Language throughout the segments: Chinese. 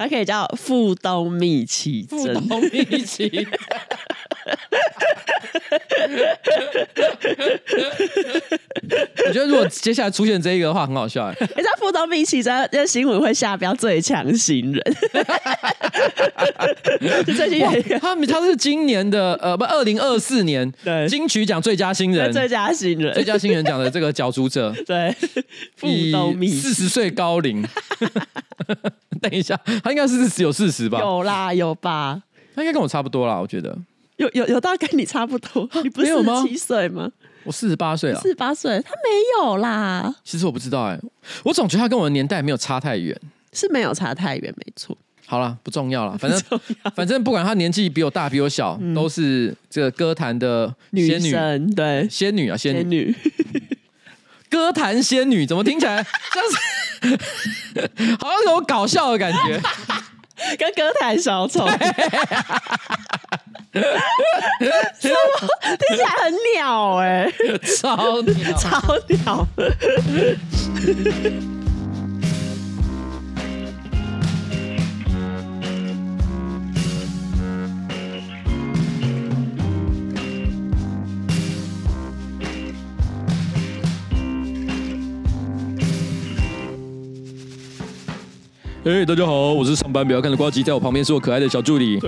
它可以叫富东米奇珍。富东密奇。我觉得如果接下来出现这一个的话，很好笑哎。你知道富东蜜奇珍这新闻会下标最强新人？最近有一个他他是今年的呃不二零二四年对金曲奖最佳新人，最佳新人，最佳新人奖的这个角逐者。对，富东蜜四十岁高龄。等一下，他应该是只有四十吧？有啦，有吧？他应该跟我差不多啦，我觉得。有有有到跟你差不多，你不是七岁吗？我四十八岁了，四十八岁，他没有啦。其实我不知道哎、欸，我总觉得他跟我的年代没有差太远，是没有差太远，没错。好了，不重要了，反正 反正不管他年纪比我大比我小，嗯、都是这个歌坛的仙女，对。仙女啊仙女，仙女。歌坛仙女怎么听起来 像是好像有搞笑的感觉。跟歌坛小丑，什么？听起来很鸟哎，超鸟。超鸟。哎，大家好，我是上班不要看的瓜吉，在我旁边是我可爱的小助理。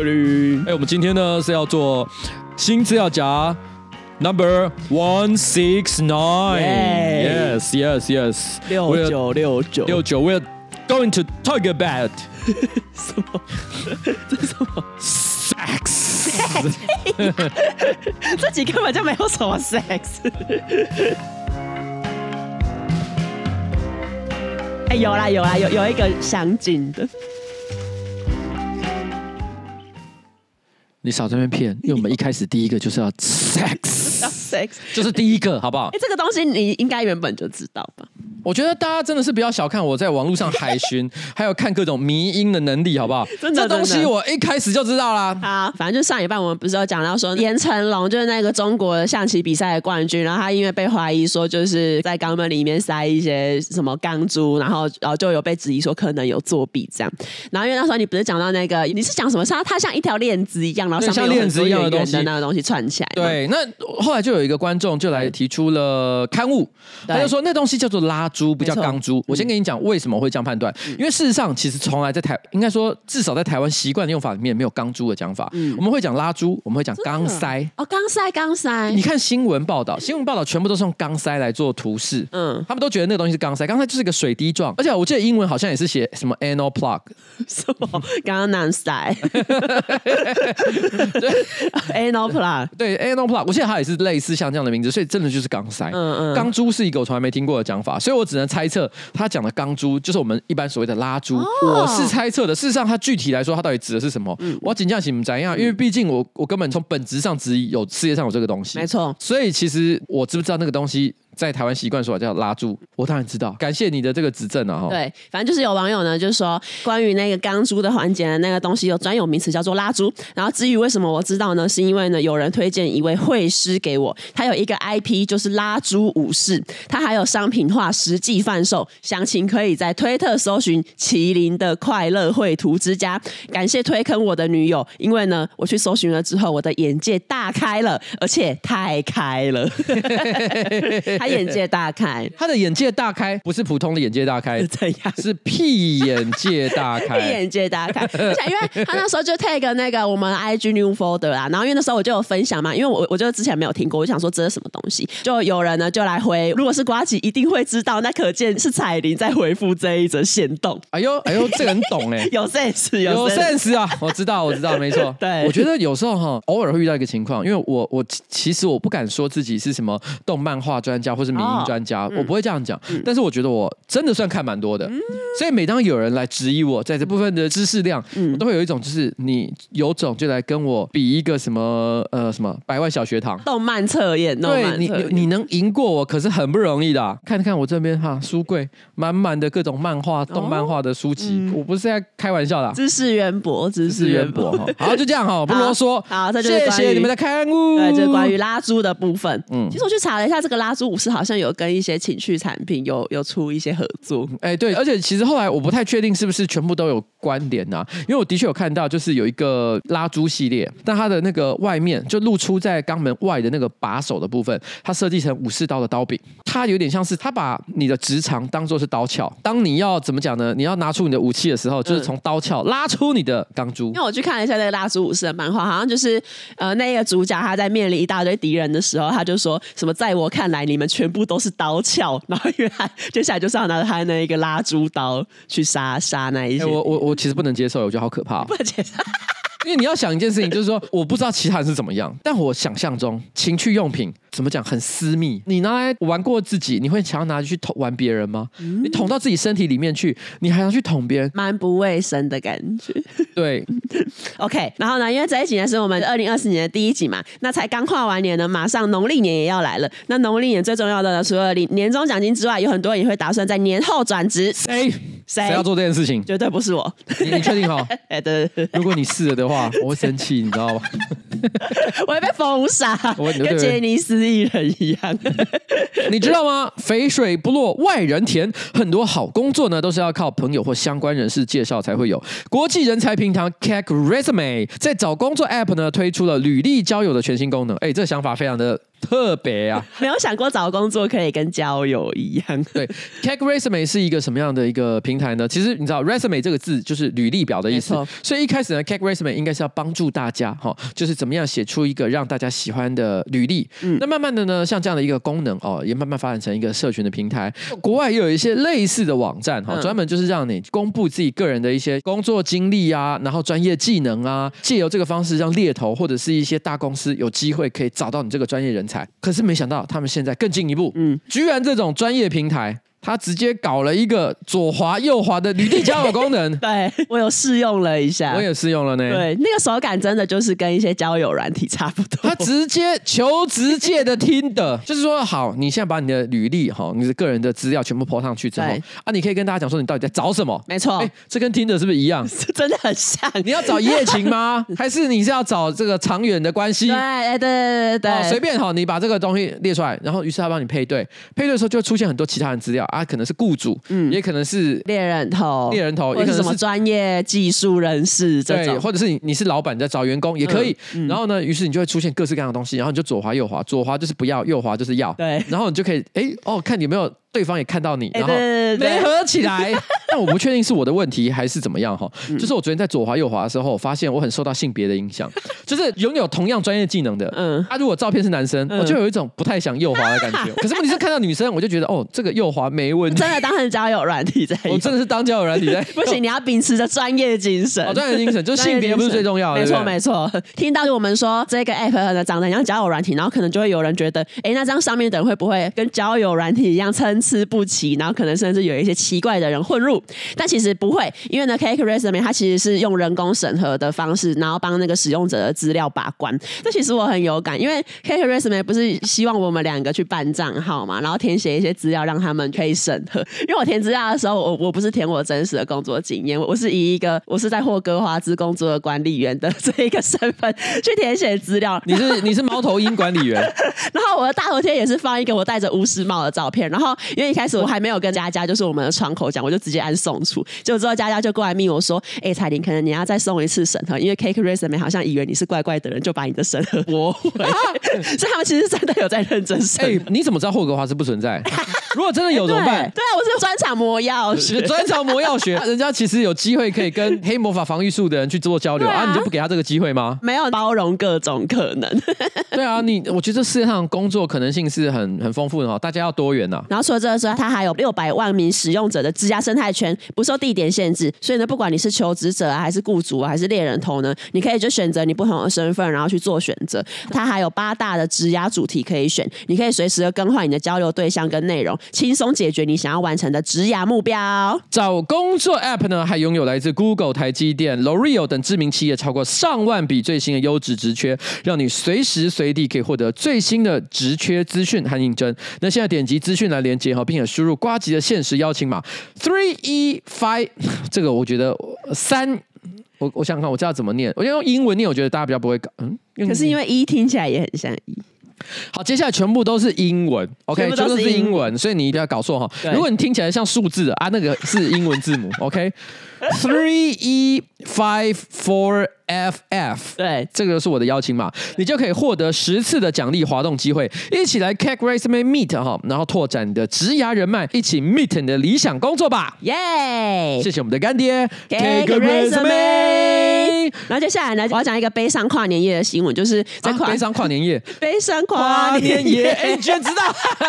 哎，我们今天呢是要做新资料夹 number one six nine，yes yes yes，六九六九六九，we're going to talk about 什么？这是什么？sex。这集 根本就没有什么 sex。有啦有啦有有一个详尽的，你少在那边骗，因为我们一开始第一个就是要 sex 就是第一个，好不好？哎、欸，这个东西你应该原本就知道吧？我觉得大家真的是不要小看我在网络上海巡，还有看各种迷音的能力，好不好？真的，这东西我一开始就知道啦。好，反正就上一半我们不是有讲到说严成龙就是那个中国象棋比赛的冠军，然后他因为被怀疑说就是在肛门里面塞一些什么钢珠，然后然后就有被质疑说可能有作弊这样。然后因为那时候你不是讲到那个你是讲什么？它它像一条链子一样，然后上面有很多圆圆的那个东西串起来。对，那后来就有一个观众就来提出了刊物，他就说那东西叫做拉珠，不叫钢珠。我先跟你讲为什么会这样判断，因为事实上其实从来在台，应该说至少在台湾习惯的用法里面没有钢珠的讲法，嗯，我们会讲拉珠，我们会讲钢塞，哦，钢塞，钢塞。你看新闻报道，新闻报道全部都是用钢塞来做图示，嗯，他们都觉得那个东西是钢塞，钢塞就是一个水滴状，而且我记得英文好像也是写什么 anal plug，什么？钢囊塞，对，anal plug，对，anal plug，我记得它也是类似像这样的名字，所以真的就是钢塞，嗯嗯，钢珠是一个我从来没听过的讲法，所以我只能猜测。他讲的钢珠就是我们一般所谓的拉珠，哦、我是猜测的。事实上，他具体来说，他到底指的是什么？嗯、我要请教你们怎样？因为毕竟我我根本从本质上质疑有世界上有这个东西。没错，所以其实我知不知道那个东西？在台湾习惯说叫拉珠，我当然知道。感谢你的这个指正啊！哈，对，反正就是有网友呢，就是说关于那个钢珠的环节的那个东西有专有名词叫做拉珠。然后至于为什么我知道呢？是因为呢有人推荐一位绘师给我，他有一个 IP 就是拉珠武士，他还有商品化实际贩售，详情可以在推特搜寻麒麟的快乐绘图之家。感谢推坑我的女友，因为呢我去搜寻了之后，我的眼界大开了，而且太开了。他眼界大开，他的眼界大开不是普通的眼界大开，是怎样？是屁眼界大开，屁眼界大开。而且因为他那时候就 take 那个我们 IG new folder 啦，然后因为那时候我就有分享嘛，因为我我就之前没有听过，我就想说这是什么东西，就有人呢就来回，如果是瓜吉一定会知道，那可见是彩铃在回复这一则线动。哎呦哎呦，这个很懂哎，有 sense 有 sense, 有 sense 啊，我知道我知道，没错。对，我觉得有时候哈，偶尔会遇到一个情况，因为我我其实我不敢说自己是什么动漫画专家或是民营。专家，我不会这样讲，嗯、但是我觉得我真的算看蛮多的，嗯、所以每当有人来质疑我在这部分的知识量，嗯、我都会有一种就是你有种就来跟我比一个什么呃什么百万小学堂动漫测验，对你你能赢过我可是很不容易的，啊。看看我这边哈书柜满满的各种漫画、动漫画的书籍，我不是在开玩笑的，知识渊博，知识渊博哈。好，就这样哈，不啰嗦。好，这就是谢谢你们的看物。对，这是关于拉猪的部分。嗯，其实我去查了一下这个拉珠武是好像有跟一些情趣产品有有出一些合作。哎，对，而且其实后来我不太确定是不是全部都有关联呐、啊，因为我的确有看到，就是有一个拉珠系列，但它的那个外面就露出在肛门外的那个把手的部分，它设计成武士刀的刀柄，它有点像是它把你的直肠当做是刀鞘，当你要怎么讲呢？你要拿出你的武器的时候，就是从刀鞘拉出你的钢珠。因为我去看了一下那个拉珠武士的漫画，好像就是呃那个主角他在面临一大堆敌人的时候，他就说什么在我看来你们全部都是刀鞘，然后因为他接下来就是要拿着他那一个拉猪刀去杀杀那一些。我我我其实不能接受，我觉得好可怕。不能接受。因为你要想一件事情，就是说，我不知道其他人是怎么样，但我想象中情趣用品怎么讲很私密。你拿来玩过自己，你会想要拿去捅玩别人吗？嗯、你捅到自己身体里面去，你还要去捅别人，蛮不卫生的感觉。对，OK。然后呢，因为这一集呢是我们二零二四年的第一集嘛，那才刚跨完年呢，马上农历年也要来了。那农历年最重要的呢，除了领年终奖金之外，有很多人也会打算在年后转职。谁？谁要做这件事情？绝对不是我。你你确定哈？哎，对对对。如果你试了的话，我会生气，你知道吗？我会被封杀，跟杰尼斯艺人一样。你知道吗？肥水不落外人田，很多好工作呢，都是要靠朋友或相关人士介绍才会有。国际人才平台 CakeResume 在找工作 App 呢，推出了履历交友的全新功能。哎，这个想法非常的。特别啊，没有想过找工作可以跟交友一样。对，CakeResume 是一个什么样的一个平台呢？其实你知道，resume 这个字就是履历表的意思。所以一开始呢，CakeResume 应该是要帮助大家哈，就是怎么样写出一个让大家喜欢的履历。嗯，那慢慢的呢，像这样的一个功能哦，也慢慢发展成一个社群的平台。国外也有一些类似的网站哈，专门就是让你公布自己个人的一些工作经历啊，然后专业技能啊，借由这个方式让猎头或者是一些大公司有机会可以找到你这个专业人才。可是没想到，他们现在更进一步，嗯，居然这种专业平台。他直接搞了一个左滑右滑的履历交友功能，对，我有试用了一下，我也试用了呢。对，那个手感真的就是跟一些交友软体差不多。他直接求职界的听的，就是说，好，你现在把你的履历哈，你的个人的资料全部 po 上去之后，啊，你可以跟大家讲说你到底在找什么？没错，哎，这跟听的是不是一样？真的很像。你要找一夜情吗？还是你是要找这个长远的关系？对，对，对，对，对，随便哈，你把这个东西列出来，然后于是他帮你配对，配对的时候就会出现很多其他人资料啊，可能是雇主。嗯，也可能是猎人头，猎人头，也可能是什么专业技术人士这种，对，或者是你你是老板在找员工也可以。嗯嗯、然后呢，于是你就会出现各式各样的东西，然后你就左滑右滑，左滑就是不要，右滑就是要。对，然后你就可以，哎哦，看你有没有。对方也看到你，然后没合起来，但我不确定是我的问题还是怎么样哈。就是我昨天在左滑右滑的时候，发现我很受到性别的影响，就是拥有同样专业技能的，嗯，他如果照片是男生，我就有一种不太想右滑的感觉。可是问题是看到女生，我就觉得哦，这个右滑没问题。真的当成交友软体在，我真的是当交友软体在。不行，你要秉持着专业精神。专业精神就是性别不是最重要的。没错没错。听到我们说这个 app 呢长得像交友软体，然后可能就会有人觉得，哎，那这样上面的人会不会跟交友软体一样参差不齐？然后可能甚至有一些奇怪的人混入，但其实不会，因为呢，CakeResume 它其实是用人工审核的方式，然后帮那个使用者的资料把关。这其实我很有感，因为 CakeResume 不是希望我们两个去办账号嘛，然后填写一些资料让他们可以审核。因为我填资料的时候，我我不是填我真实的工作经验，我是以一个我是在霍格华兹工作的管理员的这一个身份 去填写资料。你是你是猫头鹰管理员，然后我的大头贴也是放一个我戴着巫师帽的照片。然后因为一开始我还没有。跟佳佳，就是我们的窗口讲，我就直接按送出。结果之后佳佳就过来密我说：“哎、欸，彩玲，可能你要再送一次审核，因为 CakeResume 好像以为你是怪怪的人，就把你的审核驳回。所以他们其实真的有在认真审。哎，你怎么知道霍格华兹不存在？如果真的有怎么办？对啊，我是专场魔药学，专长魔药学，人家其实有机会可以跟黑魔法防御术的人去做交流啊，啊，你就不给他这个机会吗？没有包容各种可能。对啊，你我觉得世界上工作可能性是很很丰富的哦，大家要多元呐、啊。然后除了这个之外，他还有。六百万名使用者的职涯生态圈不受地点限制，所以呢，不管你是求职者啊，还是雇主啊，还是猎人头呢，你可以就选择你不同的身份，然后去做选择。它还有八大的职涯主题可以选，你可以随时的更换你的交流对象跟内容，轻松解决你想要完成的职涯目标。找工作 App 呢，还拥有来自 Google、台积电、L'Oreal 等知名企业超过上万笔最新的优质职缺，让你随时随地可以获得最新的职缺资讯和应征。那现在点击资讯来连接哈，并且输入瓜吉的限时邀请码。Three e five，这个我觉得三，我我想想看，我知道怎么念，我用英文念，我觉得大家比较不会搞，嗯，可是因为一听起来也很像一，好，接下来全部都是英文，OK，全部都是英文，所以你一定要搞错哈。如果你听起来像数字的啊，那个是英文字母，OK，Three E Five Four。FF，对，这个是我的邀请码，你就可以获得十次的奖励滑动机会，一起来 Cake Resume Meet 哈，然后拓展你的职涯人脉，一起 Meet 你的理想工作吧，耶！谢谢我们的干爹 Cake Resume。然后接下来呢，我要讲一个悲伤跨年夜的新闻，就是在跨、啊、悲伤跨年夜，悲伤跨年夜，哎，你居然知道？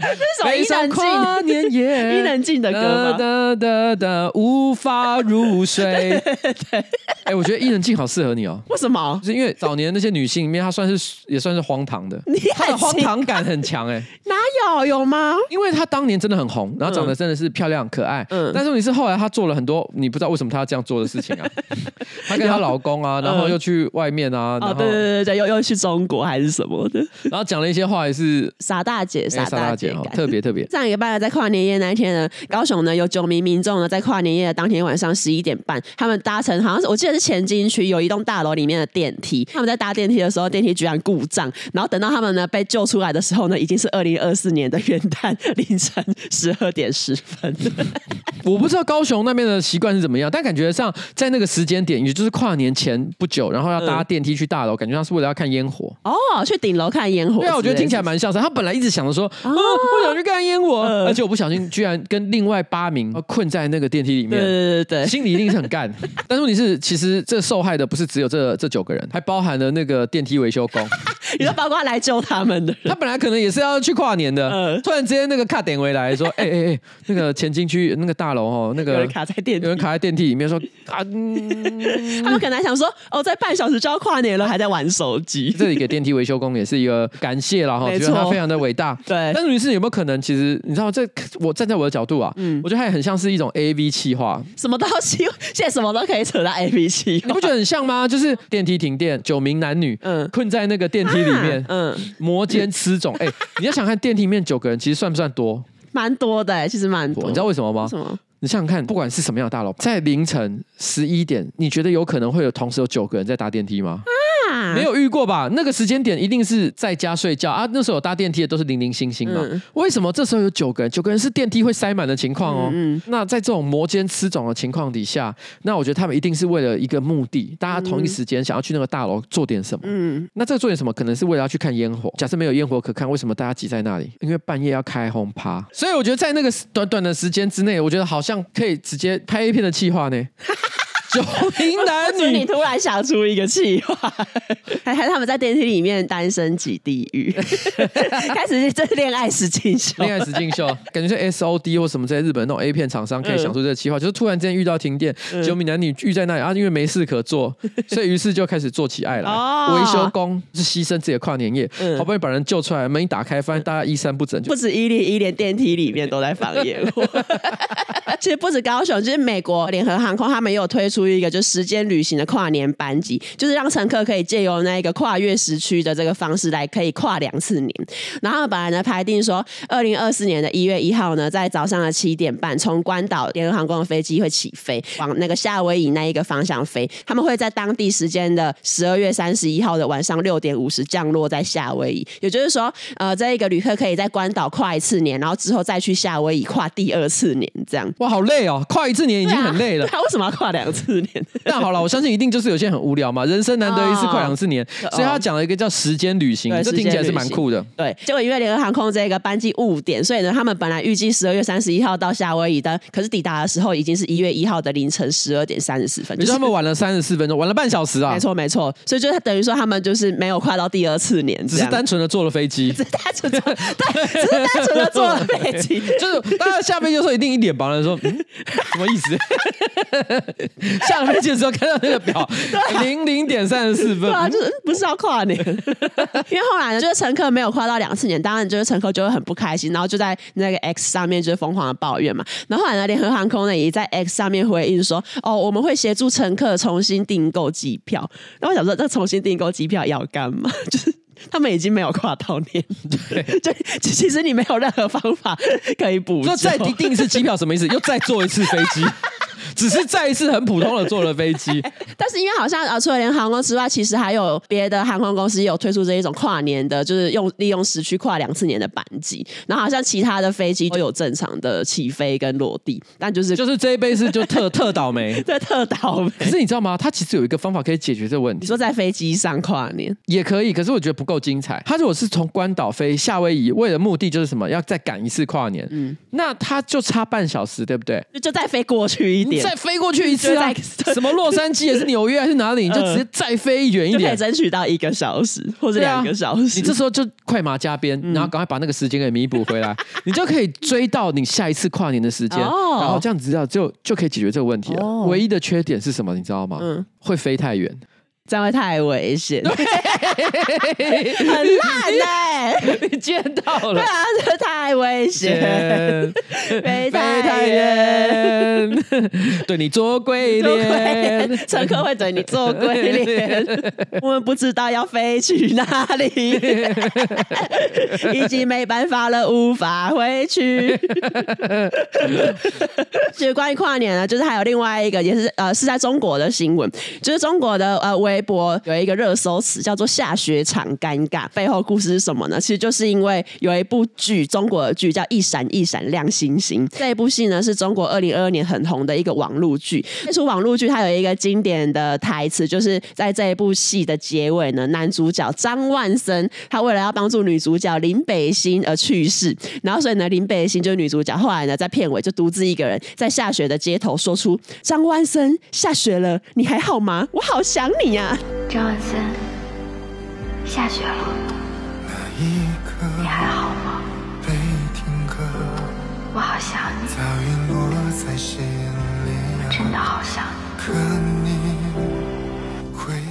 这是什么？伊能静跨年夜，伊能静的歌吗？哒哒哒，无法入睡。对。哎，我觉得伊能静好适合你哦。为什么？就是因为早年那些女性里面，她算是也算是荒唐的，她的荒唐感很强哎。哪有有吗？因为她当年真的很红，然后长得真的是漂亮可爱。嗯。但是你是后来她做了很多你不知道为什么她要这样做的事情啊。她跟她老公啊，然后又去外面啊。哦，对对对对，又又去中国还是什么的。然后讲了一些话，也是傻大姐，傻大姐，特别特别。上一个拜在跨年夜那一天呢，高雄呢有九名民众呢在跨年当天晚上十一点半，他们搭乘好像是我记得是前进区。有一栋大楼里面的电梯，他们在搭电梯的时候，电梯居然故障，然后等到他们呢被救出来的时候呢，已经是二零二四年的元旦凌晨十二点十分。我不知道高雄那边的习惯是怎么样，但感觉上在那个时间点，也就是跨年前不久，然后要搭电梯去大楼，嗯、感觉上是为了要看烟火哦，去顶楼看烟火。对啊，我觉得听起来蛮像是。他本来一直想着说，哦，我想去看烟火，嗯、而且我不小心居然跟另外八名困在那个电梯里面，对对对对，心里一定是很干。但是问题是，其实这受害的。不是只有这这九个人，还包含了那个电梯维修工，你说包括来救他们的。他本来可能也是要去跨年的，嗯、突然之间那个卡点回来说：“ 哎哎哎，那个前进区那个大楼哦，那个有人卡在电梯，有人卡在电梯里面说啊，嗯、他们可能还想说哦，在半小时就要跨年了，还在玩手机。这里给电梯维修工也是一个感谢了哈，觉得他非常的伟大。对，但是女士有没有可能，其实你知道这我站在我的角度啊，嗯，我觉得他也很像是一种 A V 企划，什么东西现在什么都可以扯到 A 企划，你不觉得很像吗？就是。电梯停电，九名男女嗯困在那个电梯里面，嗯，摩肩螭踵。哎，你要想看电梯里面九个人，其实算不算多？蛮多的，其实蛮多。你知道为什么吗？什么？你想想看，不管是什么样的大楼，在凌晨十一点，你觉得有可能会有同时有九个人在搭电梯吗？没有遇过吧？那个时间点一定是在家睡觉啊。那时候有搭电梯的都是零零星星嘛。嗯、为什么这时候有九个人？九个人是电梯会塞满的情况哦。嗯嗯、那在这种摩肩吃踵的情况底下，那我觉得他们一定是为了一个目的，大家同一时间想要去那个大楼做点什么。嗯。那这个做点什么？可能是为了要去看烟火。假设没有烟火可看，为什么大家挤在那里？因为半夜要开轰趴。所以我觉得在那个短短的时间之内，我觉得好像可以直接拍一片的企划呢。九名男女，你突然想出一个企划，还还他们在电梯里面单身挤地狱，开始这恋爱实境秀，恋爱实境秀，感觉是 S O D 或什么在日本那种 A 片厂商可以想出这个企划，嗯、就是突然之间遇到停电，嗯、九名男女聚在那里啊，因为没事可做，所以于是就开始做起爱来。维、哦、修工是牺牲自己的跨年夜，嗯、好不容易把人救出来，门一打开，发现大家衣衫不整，不止伊利，伊连电梯里面都在放烟火。其实不止高雄，就是美国联合航空，他们也有推出一个就时间旅行的跨年班级，就是让乘客可以借由那一个跨越时区的这个方式来可以跨两次年。然后本来呢排定说，二零二四年的一月一号呢，在早上的七点半，从关岛联合航空的飞机会起飞，往那个夏威夷那一个方向飞。他们会在当地时间的十二月三十一号的晚上六点五十降落在夏威夷。也就是说，呃，这一个旅客可以在关岛跨一次年，然后之后再去夏威夷跨第二次年，这样。哇，好累哦！跨一次年已经很累了，他为什么要跨两次年？那好了，我相信一定就是有些人很无聊嘛，人生难得一次快两四年，哦、所以他讲了一个叫时间旅行，这听起来是蛮酷的。对，结果因为联合航空这个班机误点，所以呢，他们本来预计十二月三十一号到夏威夷的，可是抵达的时候已经是一月一号的凌晨十二点三十四分，就是他们晚了三十四分钟，晚了半小时啊。没错没错，所以就等于说他们就是没有跨到第二次年，只是单纯的坐了飞机，只是单纯的对，只是单纯的坐了飞机，就是大家下飞机的时候一定一脸茫然说，嗯，什么意思？下了飞机的时候看到那个表，零零点三十四分，对啊，就是不是要跨年？因为后来呢，就是乘客没有跨到两次年，当然就是乘客就会很不开心，然后就在那个 X 上面就是疯狂的抱怨嘛。然后后来呢，联合航空呢也在 X 上面回应说，哦，我们会协助乘客重新订购机票。然后我想说，这重新订购机票要干嘛？就是他们已经没有跨到年，对，就其实你没有任何方法可以补。就再订一次机票什么意思？又再坐一次飞机？只是再一次很普通的坐了飞机。但是因为好像呃，除了联航空之外，其实还有别的航空公司也有推出这一种跨年的，就是用利用时区跨两次年的班机。然后好像其他的飞机都有正常的起飞跟落地，但就是就是这一杯是就特 特倒霉，对，特倒霉。可是你知道吗？它其实有一个方法可以解决这个问题。你说在飞机上跨年也可以，可是我觉得不够精彩。他如果是从关岛飞夏威夷，为了目的就是什么，要再赶一次跨年，嗯，那他就差半小时，对不对？就就再飞过去一点，再飞过去一次啊！什么洛杉矶也是纽约还是哪里？你就直接再飞远一点，可以争取到一个小时或者两个小时。你这时候就快马加鞭，然后赶快把那个时间给弥补回来，你就可以追到你下一次跨年的时间。然后这样子，这样就就可以解决这个问题了。唯一的缺点是什么？你知道吗？嗯，会飞太远。这样会太危险，很烂哎、欸！你见到了？对啊，这太危险，飞太远，对你做鬼脸，乘客会对你做鬼脸。我们不知道要飞去哪里，已经没办法了，无法回去。其实关于跨年呢，就是还有另外一个，也是呃，是在中国的新闻，就是中国的呃微博有一个热搜词叫做“下雪场尴尬”，背后故事是什么呢？其实就是因为有一部剧，中国的剧叫《一闪一闪亮星星》。这一部戏呢，是中国二零二二年很红的一个网络剧。这出网络剧它有一个经典的台词，就是在这一部戏的结尾呢，男主角张万森他为了要帮助女主角林北星而去世，然后所以呢，林北星就是女主角，后来呢，在片尾就独自一个人在下雪的街头说出：“张万森，下雪了，你还好吗？我好想你呀、啊。”张万森，下雪了，你还好吗？我好想你，我真的好想你。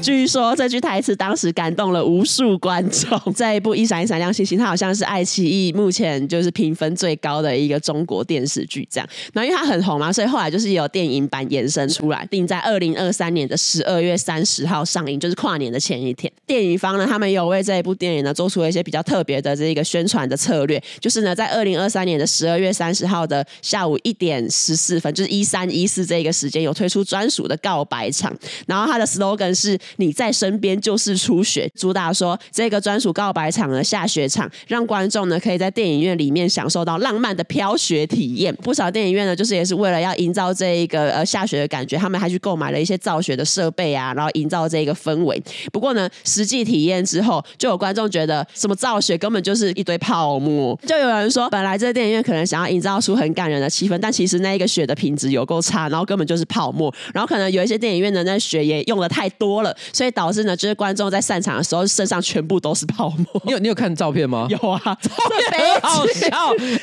据说这句台词当时感动了无数观众。这一部《一闪一闪亮星星》，它好像是爱奇艺目前就是评分最高的一个中国电视剧。这样，然后因为它很红嘛，所以后来就是有电影版延伸出来，定在二零二三年的十二月三十号上映，就是跨年的前一天。电影方呢，他们有为这一部电影呢做出了一些比较特别的这一个宣传的策略，就是呢，在二零二三年的十二月三十号的下午一点十四分，就是一三一四这一个时间，有推出专属的告白场，然后它的 slogan 是。你在身边就是初雪，主打说这个专属告白场的下雪场，让观众呢可以在电影院里面享受到浪漫的飘雪体验。不少电影院呢，就是也是为了要营造这一个呃下雪的感觉，他们还去购买了一些造雪的设备啊，然后营造这一个氛围。不过呢，实际体验之后，就有观众觉得什么造雪根本就是一堆泡沫。就有人说，本来这个电影院可能想要营造出很感人的气氛，但其实那一个雪的品质有够差，然后根本就是泡沫。然后可能有一些电影院的那雪也用的太多了。所以导致呢，就是观众在散场的时候身上全部都是泡沫。你有你有看照片吗？有啊，照片很好笑。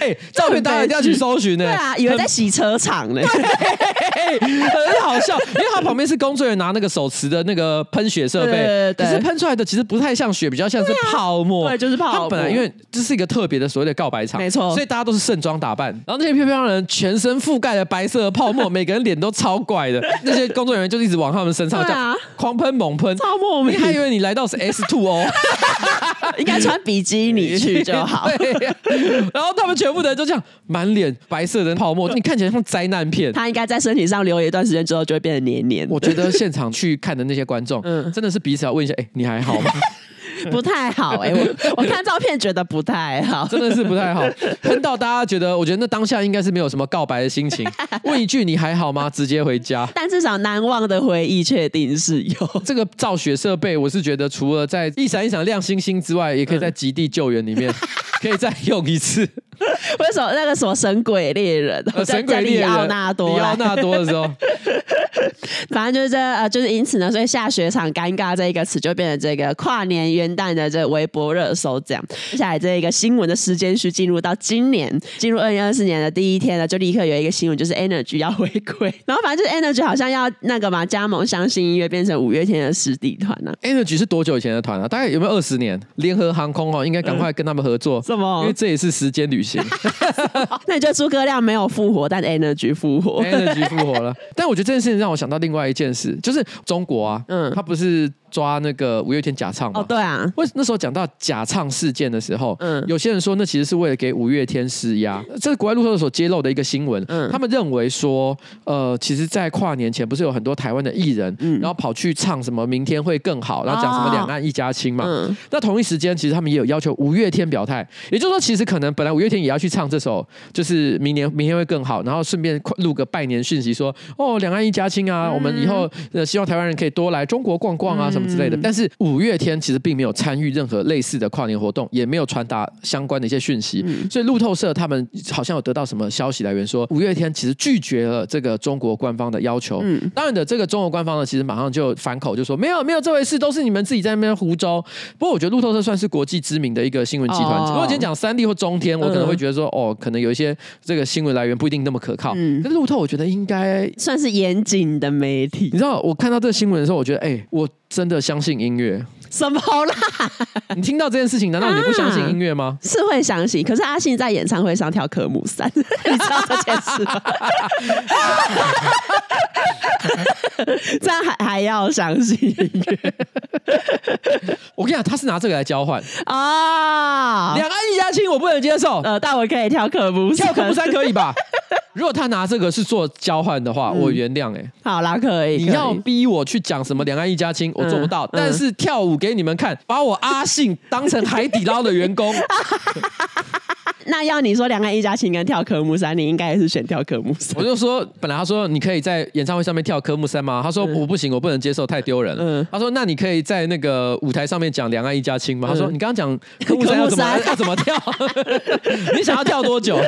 哎、欸，照片大家一定要去搜寻呢。对啊，以为在洗车场呢，笑。因为他旁边是工作人员拿那个手持的那个喷雪设备，对对对，可是喷出来的其实不太像血，比较像是泡沫。对，就是泡沫。本来因为这是一个特别的所谓的告白场，没错，所以大家都是盛装打扮，然后那些漂漂亮人全身覆盖了白色的泡沫，每个人脸都超怪的。那些工作人员就一直往他们身上这样狂喷猛喷。超莫名，你还以为你来到是 S Two 哦，应该穿比基尼去就好。然后他们全部的人都这样满脸白色的泡沫，你看起来像灾难片。他应该在身体上留一段时间之后就会变得黏黏。我觉得现场去看的那些观众，嗯，真的是彼此要问一下，哎，你还好吗？不太好哎、欸，我我看照片觉得不太好，真的是不太好。喷到大家觉得，我觉得那当下应该是没有什么告白的心情，问一句你还好吗？直接回家。但至少难忘的回忆确定是有。这个造雪设备，我是觉得除了在一闪一闪亮星星之外，也可以在极地救援里面可以再用一次。为什么那个什么神鬼猎人？神鬼猎人里奥纳多，里奥纳多的时候，反正就是这呃，就是因此呢，所以下雪场尴尬这一个词就变成这个跨年元旦的这个微博热搜这样。接下来这一个新闻的时间序进入到今年，进入二零二四年的第一天呢，就立刻有一个新闻，就是 Energy 要回归，然后反正就是 Energy 好像要那个嘛，加盟相信音乐，变成五月天的师弟团呢。Energy 是多久以前的团啊？大概有没有二十年？联合航空哦，应该赶快跟他们合作。什么？因为这也是时间旅行。行。那你觉得诸葛亮没有复活，但 Energy 复活，Energy 复活了。但我觉得这件事情让我想到另外一件事，就是中国啊，嗯，他不是。抓那个五月天假唱吗？哦，对啊。为那时候讲到假唱事件的时候，嗯，有些人说那其实是为了给五月天施压。这是国外路透所揭露的一个新闻。嗯，他们认为说，呃，其实，在跨年前不是有很多台湾的艺人，嗯，然后跑去唱什么明天会更好，然后讲什么两岸一家亲嘛。嗯，那同一时间，其实他们也有要求五月天表态。也就是说，其实可能本来五月天也要去唱这首，就是明年明天会更好，然后顺便录个拜年讯息，说哦，两岸一家亲啊，我们以后呃希望台湾人可以多来中国逛逛啊什么之类的。但是五月天其实并没有参与任何类似的跨年活动，也没有传达相关的一些讯息。嗯、所以路透社他们好像有得到什么消息来源说，五月天其实拒绝了这个中国官方的要求。嗯，当然的，这个中国官方呢，其实马上就反口，就说没有没有这回事，都是你们自己在那边胡诌。不过我觉得路透社算是国际知名的一个新闻集团。如果今天讲三立或中天，我可能会觉得说，嗯、哦，可能有一些这个新闻来源不一定那么可靠。嗯，但是路透我觉得应该算是严谨的媒体。你知道，我看到这个新闻的时候，我觉得，哎，我真的相信音乐。什么啦？你听到这件事情，难道你不相信音乐吗？是会相信，可是阿信在演唱会上跳科目三，你知道这件事吗？这样还还要相信音乐？我跟你讲，他是拿这个来交换啊！两岸一家亲，我不能接受。呃，但我可以跳科目三，跳科目三可以吧？如果他拿这个是做交换的话，我原谅哎、欸。好啦，可以。你要逼我去讲什么两岸一家亲，我做不到。嗯、但是跳舞给你们看，把我阿信当成海底捞的员工。那要你说两岸一家亲跟跳科目三，你应该也是选跳科目三。我就说，本来他说你可以在演唱会上面跳科目三吗？他说我不行，我不能接受，太丢人了。嗯、他说那你可以在那个舞台上面讲两岸一家亲吗？嗯、他说你刚刚讲科目三要怎么 要怎么跳？你想要跳多久？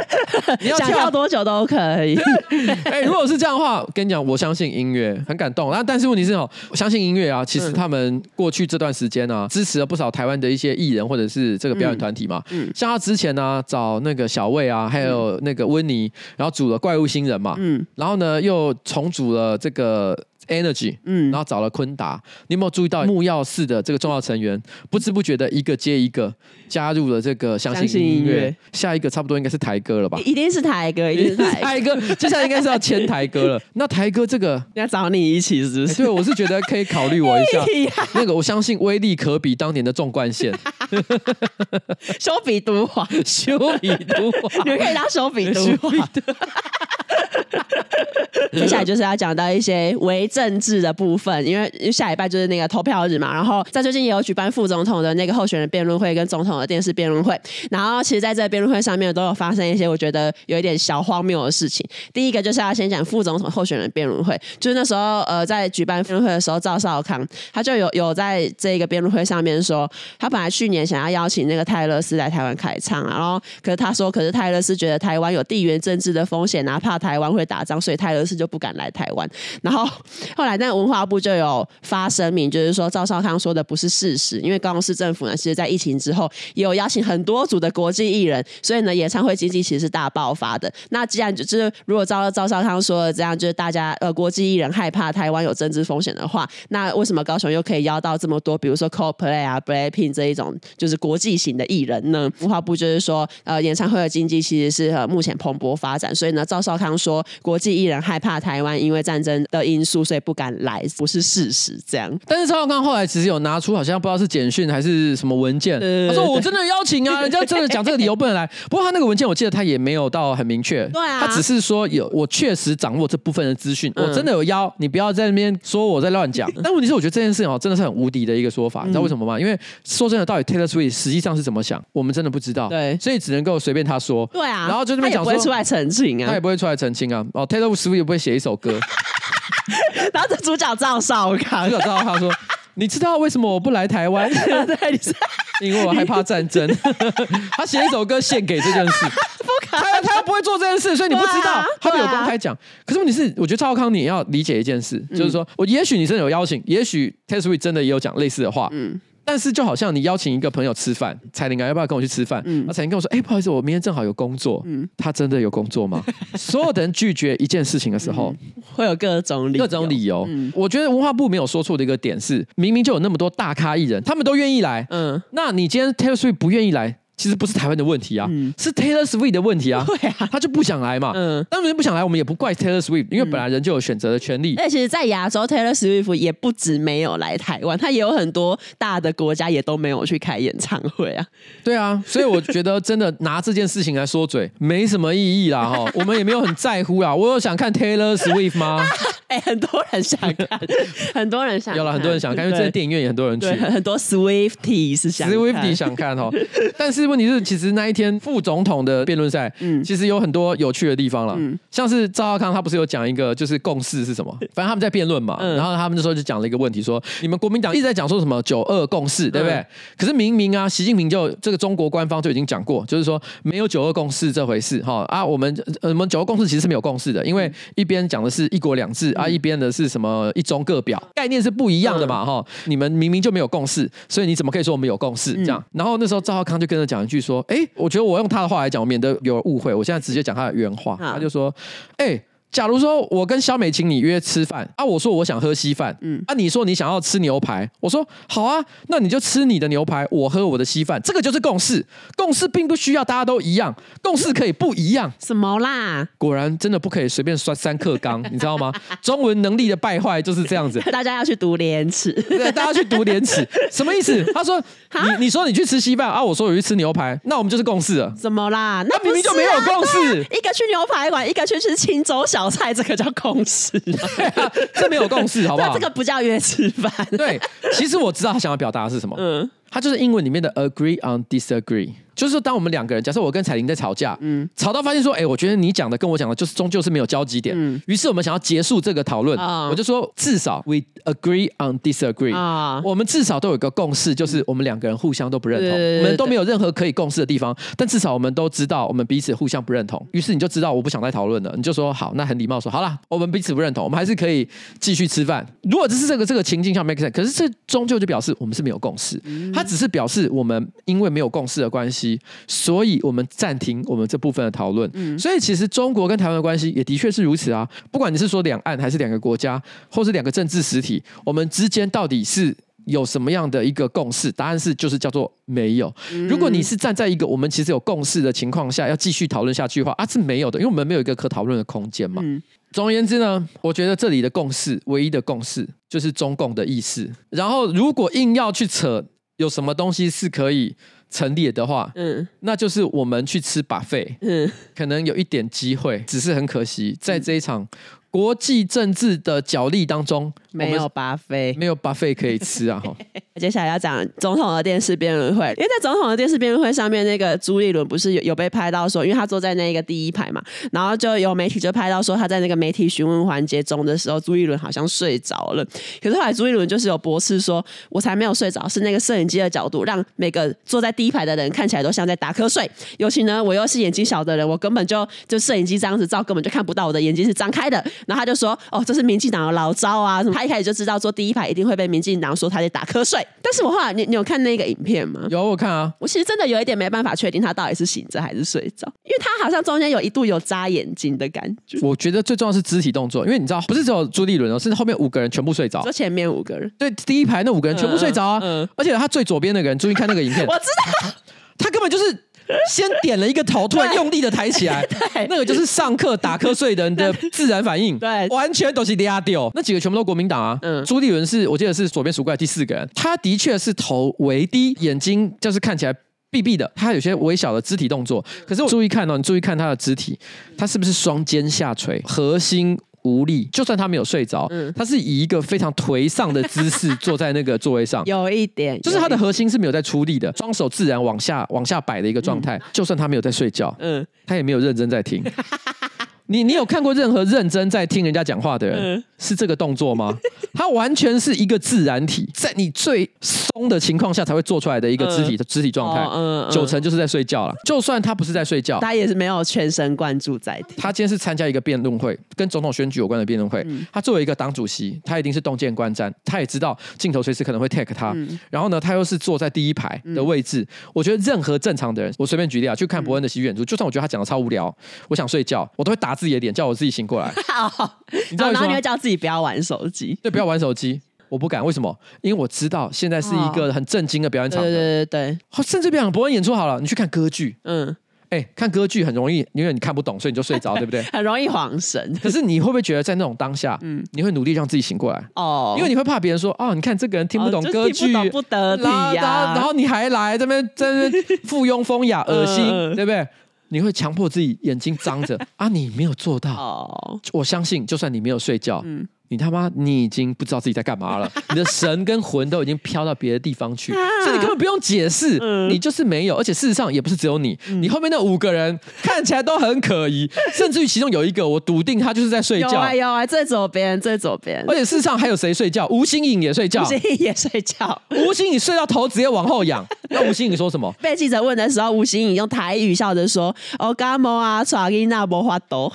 你要跳，多久都可以。哎、欸，如果是这样的话，跟你讲，我相信音乐很感动。但但是问题是哦，我相信音乐啊，其实他们过去这段时间啊，支持了不少台湾的一些艺人或者是这个表演团体嘛。嗯，像他之前呢、啊，找那个小魏啊，还有那个温妮，然后组了怪物新人嘛。嗯，然后呢，又重组了这个。Energy，嗯，然后找了昆达，你有没有注意到木曜四的这个重要成员，不知不觉的一个接一个加入了这个相信音乐，音乐下一个差不多应该是台哥了吧？一定是台哥，一定是台哥，接下来应该是要签台哥了。那台哥这个要找你一起是不是？对，我是觉得可以考虑我一下。那个我相信威力可比当年的纵贯线，修比毒华，修比毒华，你们可以当修比毒华。接 下来就是要讲到一些微政治的部分，因为下礼拜就是那个投票日嘛。然后在最近也有举办副总统的那个候选人辩论会跟总统的电视辩论会。然后其实在这辩论会上面都有发生一些我觉得有一点小荒谬的事情。第一个就是要先讲副总统候选人辩论会，就是那时候呃在举办辩论会的时候，赵少康他就有有在这个辩论会上面说，他本来去年想要邀请那个泰勒斯来台湾开唱，然后可是他说，可是泰勒斯觉得台湾有地缘政治的风险，哪怕台湾会打仗，所以泰勒斯就不敢来台湾。然后后来那文化部就有发声明，就是说赵少康说的不是事实，因为高雄市政府呢，其实在疫情之后也有邀请很多组的国际艺人，所以呢，演唱会经济其实是大爆发的。那既然就是如果照赵少康说的这样，就是大家呃国际艺人害怕台湾有政治风险的话，那为什么高雄又可以邀到这么多，比如说 Coldplay 啊、Blackpink 这一种就是国际型的艺人呢？文化部就是说，呃，演唱会的经济其实是呃目前蓬勃发展，所以呢，赵少康说国际艺人害怕台湾因为战争的因素，所以不敢来，不是事实。这样，但是赵少康后来其实有拿出，好像不知道是简讯还是什么文件，呃、他说我真的邀请啊，人家真的讲这个理由不能来。不过他那个文件，我记得他也没有到很明确，对啊，他只是说有，我确实掌握这部分的资讯，嗯、我真的有邀，你不要在那边说我在乱讲。但问题是，我觉得这件事情哦，真的是很无敌的一个说法，你知道为什么吗？因为说真的，到底 Taylor Swift 实际上是怎么想，我们真的不知道，对，所以只能够随便他说，对啊，然后就这边讲说，不会出来澄清啊，他也不会出来澄清啊，哦，Taylor Swift 也不会写一首歌。然后这主角赵少康，主角赵少康说：“你知道为什么我不来台湾？对，因为我害怕战争。他写一首歌献给这件事，他他又不会做这件事，所以你不知道。他没有公开讲。可是问题是，我觉得赵少康你也要理解一件事，就是说我也许你真的有邀请，也许 Taylor Swift 真的也有讲类似的话。嗯。”但是就好像你邀请一个朋友吃饭，彩玲啊，要不要跟我去吃饭？嗯，那彩玲跟我说：“哎、欸，不好意思，我明天正好有工作。”嗯，他真的有工作吗？所有的人拒绝一件事情的时候，嗯、会有各种理由各种理由。嗯，我觉得文化部没有说错的一个点是，明明就有那么多大咖艺人，他们都愿意来。嗯，那你今天 Taylor Swift 不愿意来？其实不是台湾的问题啊，是 Taylor Swift 的问题啊。对啊，他就不想来嘛。嗯，当然不想来，我们也不怪 Taylor Swift，因为本来人就有选择的权利。而且其实，在亚洲，Taylor Swift 也不止没有来台湾，他也有很多大的国家也都没有去开演唱会啊。对啊，所以我觉得真的拿这件事情来说嘴，没什么意义啦哈。我们也没有很在乎啦。我有想看 Taylor Swift 吗？哎、欸，很多人想看，很多人想看，有了很多人想看，因为这个电影院也很多人去，很多 Swiftie 是想 Swiftie 想看哦。但是问题是，其实那一天副总统的辩论赛，嗯，其实有很多有趣的地方了，嗯，像是赵浩康他不是有讲一个，就是共识是什么？反正他们在辩论嘛，嗯、然后他们那时候就讲了一个问题，说你们国民党一直在讲说什么九二共识，对不对？嗯、可是明明啊，习近平就这个中国官方就已经讲过，就是说没有九二共识这回事哈啊，我们呃我们九二共识其实是没有共识的，因为一边讲的是一国两制啊，一边的是什么一中各表，概念是不一样的嘛哈，你们明明就没有共识，所以你怎么可以说我们有共识？这样？然后那时候赵浩康就跟着讲一句说，哎，我觉得我用他的话来讲，我免得有误会，我现在直接讲他的原话，他就说，哎。假如说我跟萧美琴你约吃饭啊，我说我想喝稀饭，嗯，啊，你说你想要吃牛排，我说好啊，那你就吃你的牛排，我喝我的稀饭，这个就是共识。共识并不需要大家都一样，共识可以不一样。什么啦？果然真的不可以随便摔三克纲，你知道吗？中文能力的败坏就是这样子。大家要去读廉耻，对，大家去读廉耻，什么意思？他说你你说你去吃稀饭啊，我说我去吃牛排，那我们就是共识了。怎么啦？那、啊、明明就没有共识，一个去牛排馆，一个去吃青州小菜，这个叫共识、啊，这没有共识，好不好？这个不叫约吃饭。对，其实我知道他想要表达的是什么。嗯，他就是英文里面的 agree on disagree。就是说，当我们两个人，假设我跟彩玲在吵架，嗯，吵到发现说，哎、欸，我觉得你讲的跟我讲的，就是终究是没有交集点。嗯，于是我们想要结束这个讨论，哦、我就说，至少 we agree on disagree。啊、哦，我们至少都有一个共识，就是我们两个人互相都不认同，我们都没有任何可以共识的地方，但至少我们都知道我们彼此互相不认同。于是你就知道我不想再讨论了，你就说好，那很礼貌说好了，我们彼此不认同，我们还是可以继续吃饭。如果只是这个这个情境下 make sense，可是这终究就表示我们是没有共识，它只是表示我们因为没有共识的关系，所所以我们暂停我们这部分的讨论。嗯，所以其实中国跟台湾的关系也的确是如此啊。不管你是说两岸还是两个国家，或是两个政治实体，我们之间到底是有什么样的一个共识？答案是就是叫做没有。如果你是站在一个我们其实有共识的情况下，要继续讨论下去的话，啊，是没有的，因为我们没有一个可讨论的空间嘛。嗯，总而言之呢，我觉得这里的共识，唯一的共识就是中共的意思。然后如果硬要去扯，有什么东西是可以。成立的话，嗯，那就是我们去吃 buffet，嗯，可能有一点机会，只是很可惜，在这一场国际政治的角力当中。没有 buffet，没有 buffet 可以吃啊！哈，接下来要讲总统的电视辩论会，因为在总统的电视辩论会上面，那个朱立伦不是有有被拍到说，因为他坐在那个第一排嘛，然后就有媒体就拍到说他在那个媒体询问环节中的时候，朱立伦好像睡着了。可是后来朱立伦就是有驳斥说，我才没有睡着，是那个摄影机的角度让每个坐在第一排的人看起来都像在打瞌睡。尤其呢，我又是眼睛小的人，我根本就就摄影机这样子照，根本就看不到我的眼睛是张开的。然后他就说，哦，这是民进党的老招啊，什么？一开始就知道坐第一排一定会被民进党说他在打瞌睡，但是我后来你你有看那个影片吗？有我看啊，我其实真的有一点没办法确定他到底是醒着还是睡着，因为他好像中间有一度有眨眼睛的感觉。我觉得最重要是肢体动作，因为你知道不是只有朱立伦哦，甚至后面五个人全部睡着，就前面五个人，对，第一排那五个人全部睡着啊，嗯嗯、而且他最左边那个人，注意看那个影片，我知道，他根本就是。先点了一个头，突然用力的抬起来，那个就是上课打瞌睡的人的 自然反应，对，完全都是压掉。那几个全部都国民党啊，嗯，朱立伦是我记得是左边数过来第四个人，他的确是头微低，眼睛就是看起来闭闭的，他有些微小的肢体动作。可是我注意看哦，你注意看他的肢体，他是不是双肩下垂，核心？无力，就算他没有睡着，嗯，他是以一个非常颓丧的姿势坐在那个座位上，有一点，就是他的核心是没有在出力的，双手自然往下往下摆的一个状态，嗯，就算他没有在睡觉，嗯，他也没有认真在听。你你有看过任何认真在听人家讲话的人是这个动作吗？他完全是一个自然体，在你最松的情况下才会做出来的一个肢体的肢体状态。嗯，九成就是在睡觉了。就算他不是在睡觉，他也是没有全神贯注在听。他今天是参加一个辩论会，跟总统选举有关的辩论会。他作为一个党主席，他一定是洞见观瞻，他也知道镜头随时可能会 take 他。然后呢，他又是坐在第一排的位置。我觉得任何正常的人，我随便举例啊，去看伯恩的喜剧演出，就算我觉得他讲的超无聊，我想睡觉，我都会打自己的脸，叫我自己醒过来。好，你知道然后你会叫自己不要玩手机，对，不要玩手机。我不敢，为什么？因为我知道现在是一个很震惊的表演场合。对对对对，甚至表演博恩演出好了，你去看歌剧，嗯。哎，看歌剧很容易，因为你看不懂，所以你就睡着，对不对？很容易恍神。可是你会不会觉得在那种当下，嗯，你会努力让自己醒过来？哦，因为你会怕别人说，哦，你看这个人听不懂歌剧，不得体呀，然后你还来这边在那边 附庸风雅，恶心，对不对？你会强迫自己眼睛张着 啊，你没有做到。哦，我相信，就算你没有睡觉，嗯。你他妈，你已经不知道自己在干嘛了。你的神跟魂都已经飘到别的地方去，所以你根本不用解释，嗯、你就是没有。而且事实上也不是只有你，嗯、你后面那五个人看起来都很可疑，甚至于其中有一个，我笃定他就是在睡觉。有啊有啊，最左边最左边。而且事实上还有谁睡觉？吴新颖也睡觉，吴新颖也睡觉。吴新颖睡到头直接往后仰。那吴新颖说什么？被记者问的时候，吴新颖用台语笑着说：“哦，感冒啊，耍囡仔没法度，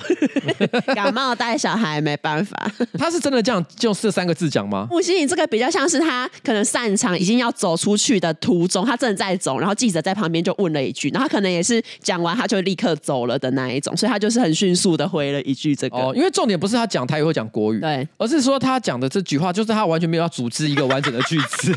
感冒带小孩没办法。”他是真的这样就。这三个字讲吗？我心里这个比较像是他可能擅长已经要走出去的途中，他正在走，然后记者在旁边就问了一句，然后他可能也是讲完他就立刻走了的那一种，所以他就是很迅速的回了一句这个。哦，因为重点不是他讲台语会讲国语，对，而是说他讲的这句话就是他完全没有要组织一个完整的句子。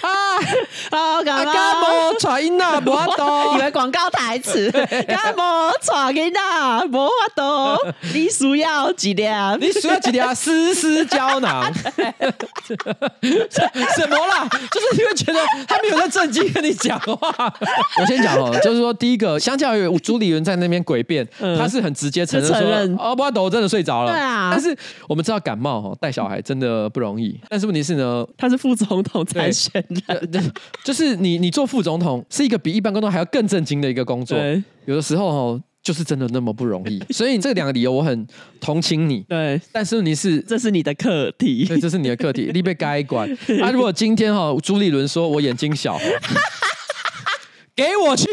啊 啊，干嘛？干嘛？传音呐，无法度，以为广告台词。干嘛？传音呐，无法度。你需要几粒？你需要几粒？丝丝胶囊。什么啦？就是你会觉得他没有在正经跟你讲话。我先讲哦，就是说第一个，相较于朱立伦在那边诡辩，他是很直接承认说，哦，不然我真的睡着了。对啊，但是我们知道感冒哈带小孩真的不容易。但是问题是呢，他是副总统才选的，就是你你做副总统是一个比一般工作还要更正经的一个工作。有的时候哦。就是真的那么不容易，所以这两个理由我很同情你。对，但是你是这是你的课题，对，这是你的课题，你被该管。啊，如果今天哈朱立伦说我眼睛小，给我去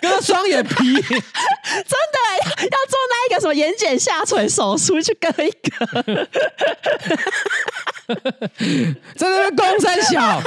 割双眼皮，真的要做那一个什么眼睑下垂手术去割一个，在那边公三小。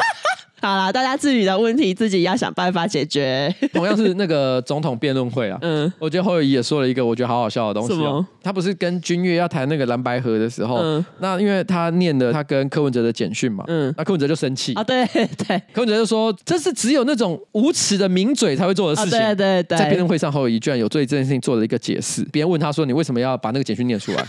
好了，大家自己的问题自己要想办法解决。同样是那个总统辩论会啊，嗯，我觉得侯友宜也说了一个我觉得好好笑的东西。什么？他不是跟君越要谈那个蓝白河的时候，嗯，那因为他念了他跟柯文哲的简讯嘛，嗯，那柯文哲就生气啊，对 对，柯文哲就说这是只有那种无耻的名嘴才会做的事情。对对对，在辩论会上，侯友宜居然有对这件事情做了一个解释。别人问他说：“你为什么要把那个简讯念出来？”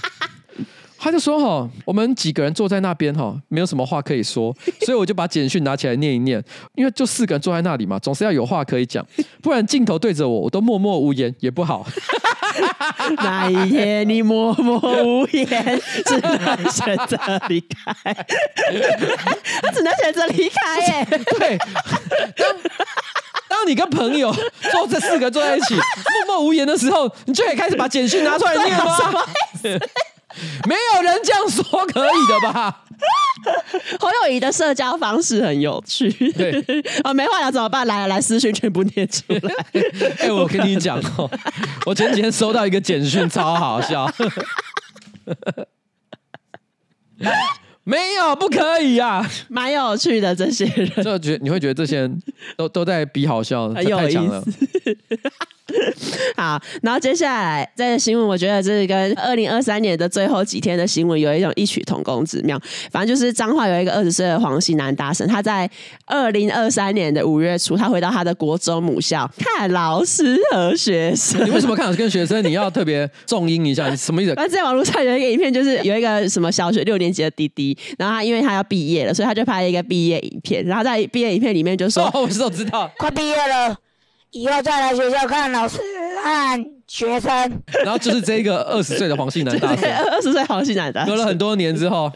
他就说：“哈，我们几个人坐在那边哈，没有什么话可以说，所以我就把简讯拿起来念一念。因为就四个人坐在那里嘛，总是要有话可以讲，不然镜头对着我，我都默默无言也不好。那一天你默默无言，只能选择离开。他只能选择离开耶。对，当当你跟朋友坐这四个坐在一起，默默无言的时候，你就可以开始把简讯拿出来念吗？” 没有人这样说可以的吧？侯友宜的社交方式很有趣。对，啊，没话聊怎么办？来来，私讯全部念出来。哎、欸，我跟你讲哦，我前几天收到一个简讯，超好笑。没有，不可以呀，蛮有趣的这些人。就觉得你会觉得这些人都都在比好笑，很有意思。好，然后接下来这个新闻，我觉得这是跟二零二三年的最后几天的新闻有一种异曲同工之妙。反正就是彰化有一个二十岁的黄姓男大生，他在二零二三年的五月初，他回到他的国中母校看老师和学生。你为什么看老师跟学生？你要特别重音一下，你什么意思？那在网络上有一个影片，就是有一个什么小学六年级的弟弟，然后他因为他要毕业了，所以他就拍了一个毕业影片。然后在毕业影片里面就说：“哦、我知道，知道，快毕业了。”以后再来学校看老师和学生，然后就是这个二十岁的黄姓男大学，二十岁黄姓男大生，隔了很多年之后。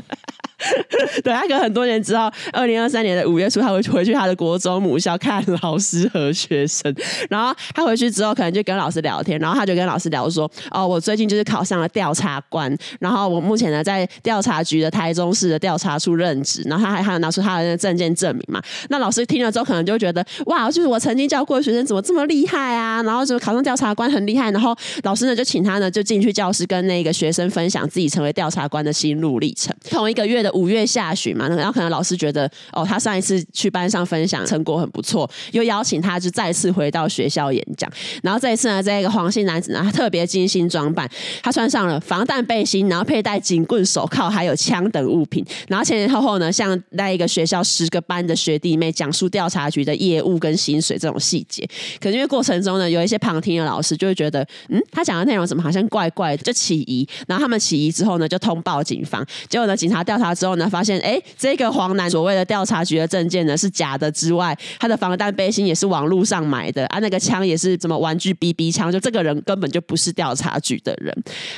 对，他隔很多年之后，二零二三年的五月初，他会回去他的国中母校看老师和学生。然后他回去之后，可能就跟老师聊天，然后他就跟老师聊说：“哦，我最近就是考上了调查官，然后我目前呢在调查局的台中市的调查处任职。”然后他还还有拿出他的那个证件证明嘛。那老师听了之后，可能就觉得：“哇，就是我曾经教过的学生，怎么这么厉害啊？”然后就考上调查官很厉害。然后老师呢就请他呢就进去教室跟那个学生分享自己成为调查官的心路历程。同一个月的。五月下旬嘛，然后可能老师觉得哦，他上一次去班上分享成果很不错，又邀请他就再次回到学校演讲。然后这一次呢，这个黄姓男子呢，他特别精心装扮，他穿上了防弹背心，然后佩戴警棍、手铐，还有枪等物品，然后前前后后呢，向那一个学校十个班的学弟妹讲述调查局的业务跟薪水这种细节。可是因为过程中呢，有一些旁听的老师就会觉得，嗯，他讲的内容怎么好像怪怪的，就起疑。然后他们起疑之后呢，就通报警方。结果呢，警察调查之后呢，发现，哎，这个黄男所谓的调查局的证件呢是假的之外，他的防弹背心也是网络上买的啊，那个枪也是什么玩具 BB 枪，就这个人根本就不是调查局的人。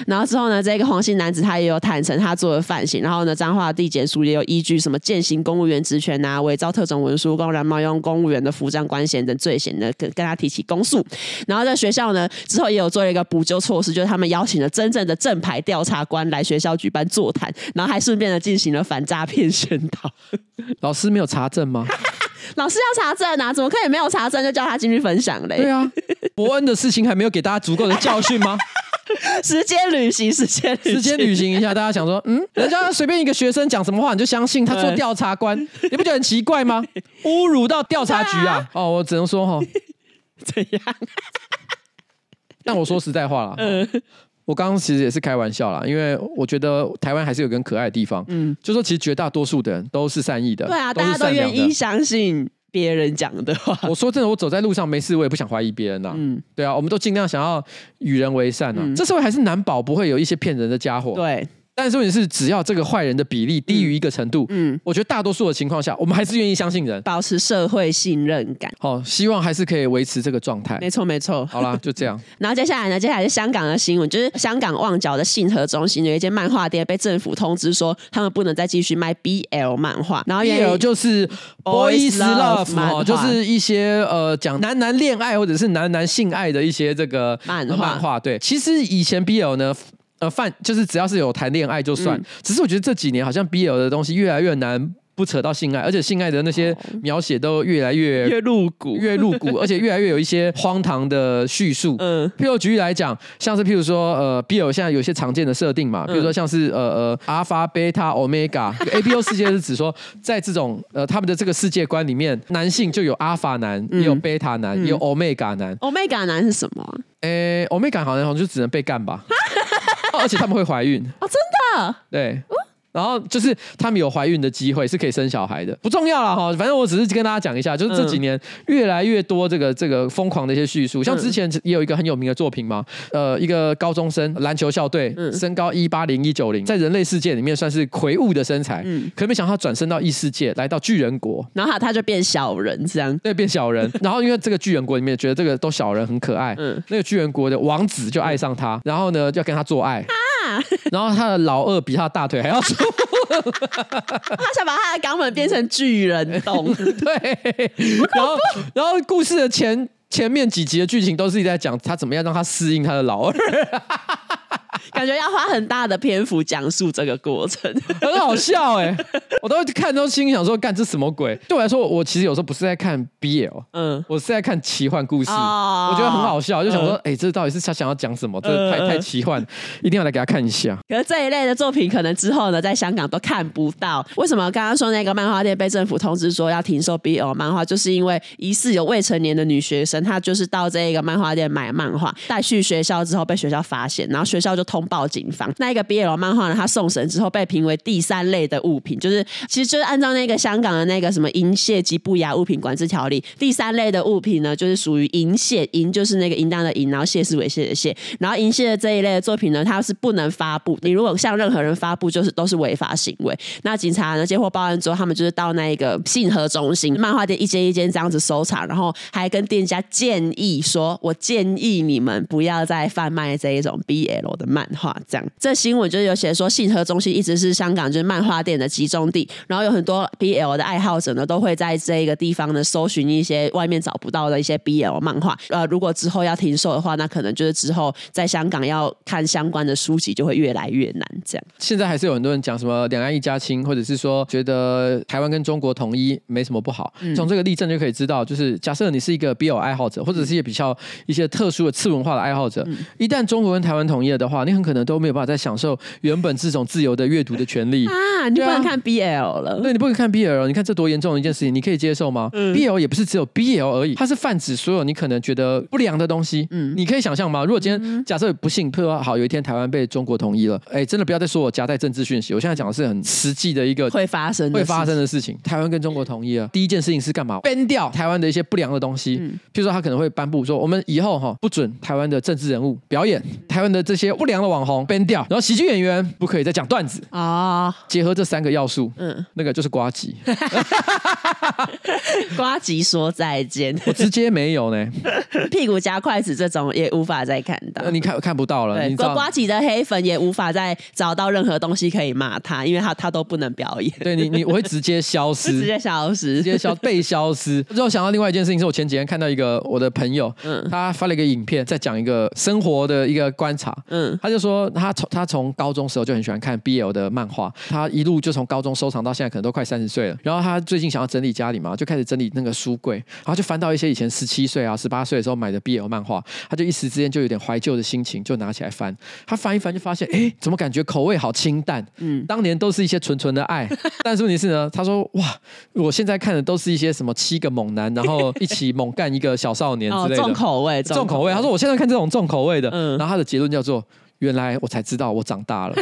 然后之后呢，这个黄姓男子他也有坦承他做了犯行。然后呢，彰化地检署也有依据什么践行公务员职权啊、伪造特种文书、公然冒用公务员的服装官衔等罪嫌的，跟跟他提起公诉。然后在学校呢，之后也有做了一个补救措施，就是他们邀请了真正的正牌调查官来学校举办座谈，然后还顺便的进行了反诈骗宣导。老师没有查证吗？老师要查证啊，怎么可以没有查证就叫他进去分享嘞？对啊，伯恩的事情还没有给大家足够的教训吗？时间旅行，时间时间旅行一下，大家想说，嗯，人家随便一个学生讲什么话你就相信他做调查官，你不觉得很奇怪吗？侮辱到调查局啊！啊哦，我只能说哈，怎样？但我说实在话了，嗯，我刚刚其实也是开玩笑啦，因为我觉得台湾还是有个很可爱的地方，嗯，就说其实绝大多数的人都是善意的，对啊，大家都愿意相信。别人讲的话，我说真的，我走在路上没事，我也不想怀疑别人呐、啊。嗯，对啊，我们都尽量想要与人为善啊。嗯、这社会还是难保不会有一些骗人的家伙。对。但是问题是，只要这个坏人的比例低于一个程度，嗯，嗯，我觉得大多数的情况下，我们还是愿意相信人，保持社会信任感。好，希望还是可以维持这个状态。没错，没错。好啦，就这样。然后接下来呢？接下来是香港的新闻，就是香港旺角的信和中心有一间漫画店被政府通知说，他们不能再继续卖 BL 漫画。然后 BL 就是 Boys Love 哦，就是一些呃讲男男恋爱或者是男男性爱的一些这个漫画。漫画对，其实以前 BL 呢。呃，犯就是只要是有谈恋爱就算，嗯、只是我觉得这几年好像 BL 的东西越来越难不扯到性爱，而且性爱的那些描写都越来越越露骨，越露骨，而且越来越有一些荒唐的叙述。嗯，譬如举例来讲，像是譬如说呃 BL 现在有些常见的设定嘛，比如说像是呃呃阿法、贝塔、欧米伽，A B O 世界是指说在这种呃他们的这个世界观里面，男性就有阿法男，也有贝塔男，也有欧米伽男。欧米伽男是什么？诶，欧米伽好像好像就只能被干吧。而且他们会怀孕哦，真的？对。然后就是他们有怀孕的机会，是可以生小孩的，不重要了哈。反正我只是跟大家讲一下，就是这几年越来越多这个这个疯狂的一些叙述，像之前也有一个很有名的作品嘛，呃，一个高中生篮球校队，身高一八零一九零，在人类世界里面算是魁梧的身材，嗯，可没想到他转身到异世界，来到巨人国，然后他他就变小人这样，对，变小人。然后因为这个巨人国里面觉得这个都小人很可爱，嗯，那个巨人国的王子就爱上他，然后呢就要跟他做爱，啊，然后他的老二比他的大腿还要粗。他想把他的肛门变成巨人洞，对，然后然后故事的前前面几集的剧情都是一直在讲他怎么样让他适应他的老二。感觉要花很大的篇幅讲述这个过程，很好笑哎！我都看都心想说，干这什么鬼？对我来说，我其实有时候不是在看 BL，嗯，我是在看奇幻故事，哦我觉得很好笑，就想说，哎，这到底是他想要讲什么？这太太奇幻，一定要来给他看一下。可是这一类的作品，可能之后呢，在香港都看不到。为什么刚刚说那个漫画店被政府通知说要停售 BL 漫画，就是因为疑似有未成年的女学生，她就是到这个漫画店买漫画，带去学校之后被学校发现，然后学校就通。报警方，那一个 BL 漫画呢？他送审之后被评为第三类的物品，就是其实就是按照那个香港的那个什么淫亵及不雅物品管制条例，第三类的物品呢，就是属于淫亵，淫就是那个淫荡的淫，然后亵是猥亵的亵，然后淫亵的这一类的作品呢，它是不能发布。你如果向任何人发布，就是都是违法行为。那警察呢接获报案之后，他们就是到那一个信和中心漫画店一间一间这样子搜查，然后还跟店家建议说：“我建议你们不要再贩卖这一种 BL 的漫。”画这样，这新闻就是有写说，信和中心一直是香港就是漫画店的集中地，然后有很多 BL 的爱好者呢，都会在这一个地方呢搜寻一些外面找不到的一些 BL 漫画。呃，如果之后要停售的话，那可能就是之后在香港要看相关的书籍就会越来越难。这样，现在还是有很多人讲什么两岸一家亲，或者是说觉得台湾跟中国统一没什么不好。从、嗯、这个例证就可以知道，就是假设你是一个 BL 爱好者，或者是一些比较一些特殊的次文化的爱好者，嗯、一旦中国跟台湾统一了的话，你很可能都没有办法再享受原本这种自由的阅读的权利啊！你不能看 BL 了，对，你不能看 BL，你看这多严重的一件事情，你可以接受吗？嗯，BL 也不是只有 BL 而已，它是泛指所有你可能觉得不良的东西。嗯，你可以想象吗？如果今天假设不幸，譬如说好有一天台湾被中国统一了，哎，真的不要再说我夹带政治讯息，我现在讲的是很实际的一个会发生会发生的事情。台湾跟中国统一了，第一件事情是干嘛？ban 掉台湾的一些不良的东西，譬如说他可能会颁布说，我们以后哈不准台湾的政治人物表演，台湾的这些不良的网红 ban 掉，然后喜剧演员不可以再讲段子啊。结合这三个要素，嗯，那个就是瓜吉。呱吉说再见，我直接没有呢。屁股夹筷子这种也无法再看到，你看看不到了。呱呱吉的黑粉也无法再找到任何东西可以骂他，因为他他都不能表演。对你，你我会 直接消失，直接消失，直接消被消失。之后想到另外一件事情，是我前几天看到一个我的朋友，嗯，他发了一个影片，在讲一个生活的一个观察，嗯，他就说他从他从高中时候就很喜欢看 BL 的漫画，他一路就从高中收藏到现在，可能都快三十岁了。然后他最近想要整理家里嘛，就开始整理那个书柜，然后就翻到一些以前十七岁啊、十八岁的时候买的 BL 漫画，他就一时之间就有点怀旧的心情，就拿起来翻。他翻一翻就发现，哎，怎么感觉口味好清淡？嗯，当年都是一些纯纯的爱，但是问题是呢，他说哇，我现在看的都是一些什么七个猛男，然后一起猛干一个小少年之类的，重口味，重口味。他说我现在看这种重口味的，嗯，然后他的结论叫做。原来我才知道我长大了，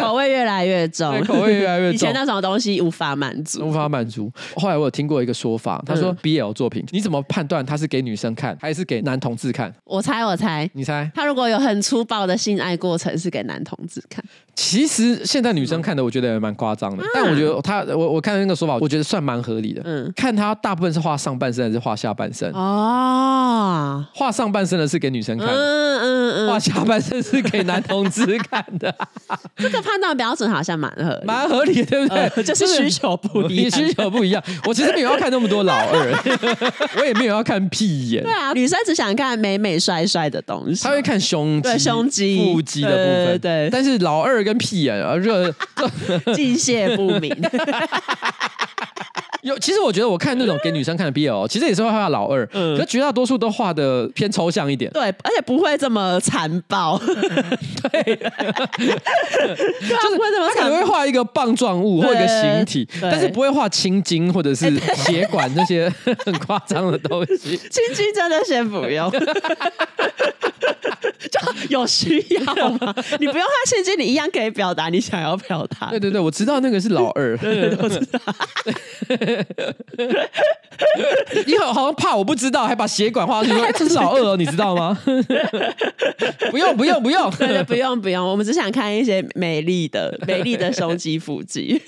口味越来越重，口味越来越重。以前那种东西无法满足，无法满足。后来我有听过一个说法，他说 BL 作品，你怎么判断他是给女生看还是给男同志看？我猜，我猜，你猜？他如果有很粗暴的性爱过程，是给男同志看。其实现在女生看的，我觉得也蛮夸张的。但我觉得她，我我看那个说法，我觉得算蛮合理的。嗯，看她大部分是画上半身还是画下半身？哦，画上半身的是给女生看。嗯嗯嗯。画下半身是给男同志看的，这个判断标准好像蛮合蛮合理的，对不对？呃、就是需求不一样，需求不一样。我其实没有要看那么多老二，我也没有要看屁眼。对啊，女生只想看美美帅帅的东西，她会看胸肌、胸肌、腹肌的部分。对，对，对，但是老二跟屁眼啊，这，敬谢不敏。有，其实我觉得我看那种给女生看的 BL，其实也是会画老二，嗯，可是绝大多数都画的偏抽象一点，对，而且不会这么残暴，对，就是他可能会画一个棒状物或一个形体，但是不会画青筋或者是血管那些 很夸张的东西，青筋真的先不用。就有需要吗？你不用画青筋，你一样可以表达你想要表达。对对对，我知道那个是老二，对对对，我知道。你好好像怕我不知道，还把血管画出来，这是老二哦，你知道吗？不用不用不用，对对，不用不用，我们只想看一些美丽的美丽的胸肌腹肌。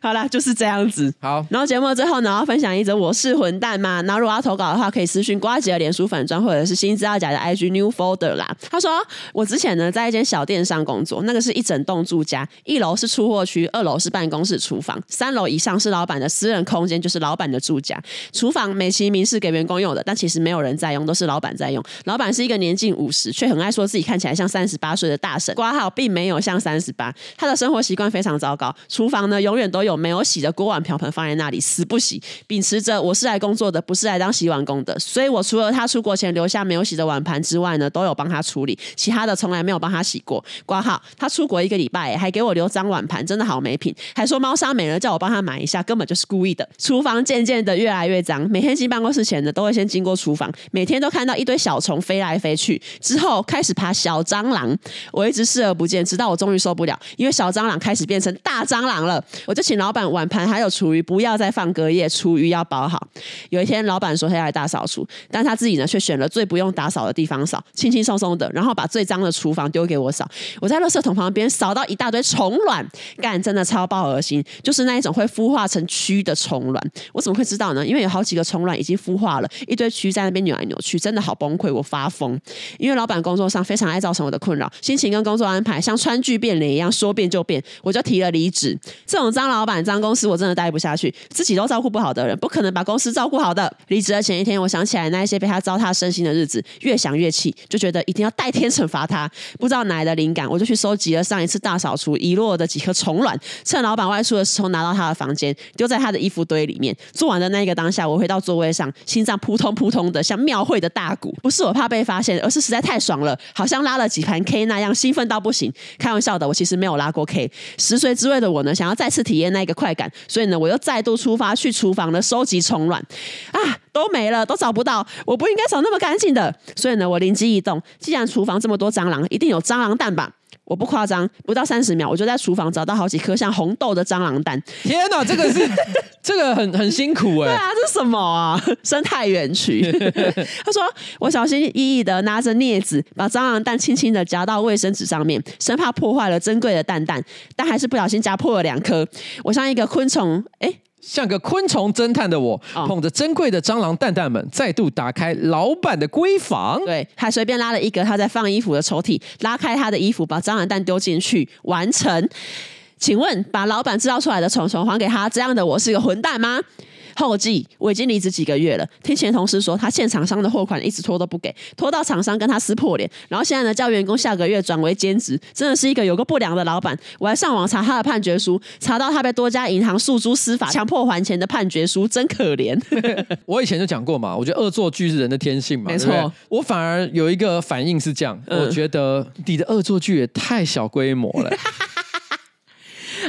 好啦，就是这样子。好，然后节目最后呢，要分享一则我是混蛋嘛。然后如果要投稿的话，可以私讯瓜姐的脸书粉专，或者是新资料夹的 IG New Folder 啦。他说，我之前呢在一间小电商工作，那个是一整栋住家，一楼是出货区，二楼是办公室、厨房，三楼以上是老板的私人空间，就是老板的住家。厨房美其名是给员工用的，但其实没有人在用，都是老板在用。老板是一个年近五十却很爱说自己看起来像三十八岁的大婶。挂号并没有像三十八，他的生活习惯非常糟糕。厨房呢永远都有。没有洗的锅碗瓢盆放在那里，死不洗，秉持着我是来工作的，不是来当洗碗工的。所以我除了他出国前留下没有洗的碗盘之外呢，都有帮他处理，其他的从来没有帮他洗过。挂号，他出国一个礼拜，还给我留脏碗盘，真的好没品，还说猫砂没了，叫我帮他买一下，根本就是故意的。厨房渐渐的越来越脏，每天进办公室前呢，都会先经过厨房，每天都看到一堆小虫飞来飞去，之后开始爬小蟑螂，我一直视而不见，直到我终于受不了，因为小蟑螂开始变成大蟑螂了，我就请老板碗盘还有厨余不要再放隔夜，厨余要包好。有一天，老板说他要来大扫除，但他自己呢却选了最不用打扫的地方扫，轻轻松松的，然后把最脏的厨房丢给我扫。我在垃圾桶旁边扫到一大堆虫卵，干真的超爆恶心，就是那一种会会孵化成蛆的虫卵。我怎么会知道呢？因为有好几个虫卵已经孵化了，一堆蛆在那边扭来扭去，真的好崩溃，我发疯。因为老板工作上非常爱造成我的困扰，心情跟工作安排像川剧变脸一样，说变就变，我就提了离职。这种脏老板、脏公。公司我真的待不下去，自己都照顾不好的人，不可能把公司照顾好的。离职的前一天，我想起来那一些被他糟蹋身心的日子，越想越气，就觉得一定要代天惩罚他。不知道哪来的灵感，我就去收集了上一次大扫除遗落的几颗虫卵，趁老板外出的时候拿到他的房间，丢在他的衣服堆里面。做完的那一个当下，我回到座位上，心脏扑通扑通的，像庙会的大鼓。不是我怕被发现，而是实在太爽了，好像拉了几盘 K 那样兴奋到不行。开玩笑的，我其实没有拉过 K。十岁之位的我呢，想要再次体验那个快感，所以呢，我又再度出发去厨房呢收集虫卵啊，都没了，都找不到。我不应该找那么干净的，所以呢，我灵机一动，既然厨房这么多蟑螂，一定有蟑螂蛋吧。我不夸张，不到三十秒，我就在厨房找到好几颗像红豆的蟑螂蛋。天哪，这个是 这个很很辛苦哎、欸。对啊，这是什么啊？生态园区。他说，我小心翼翼的拿着镊子，把蟑螂蛋轻轻的夹到卫生纸上面，生怕破坏了珍贵的蛋蛋，但还是不小心夹破了两颗。我像一个昆虫，哎。像个昆虫侦探的我，哦、捧着珍贵的蟑螂蛋蛋们，再度打开老板的闺房。对，还随便拉了一个他在放衣服的抽屉，拉开他的衣服，把蟑螂蛋丢进去，完成。请问，把老板制造出来的虫虫还给他，这样的我是个混蛋吗？后记，我已经离职几个月了。听前同事说，他欠厂商的货款一直拖都不给，拖到厂商跟他撕破脸。然后现在呢，叫员工下个月转为兼职，真的是一个有个不良的老板。我还上网查他的判决书，查到他被多家银行诉诸司法，强迫还钱的判决书，真可怜。我以前就讲过嘛，我觉得恶作剧是人的天性嘛，没错。我反而有一个反应是这样，嗯、我觉得你的恶作剧也太小规模了。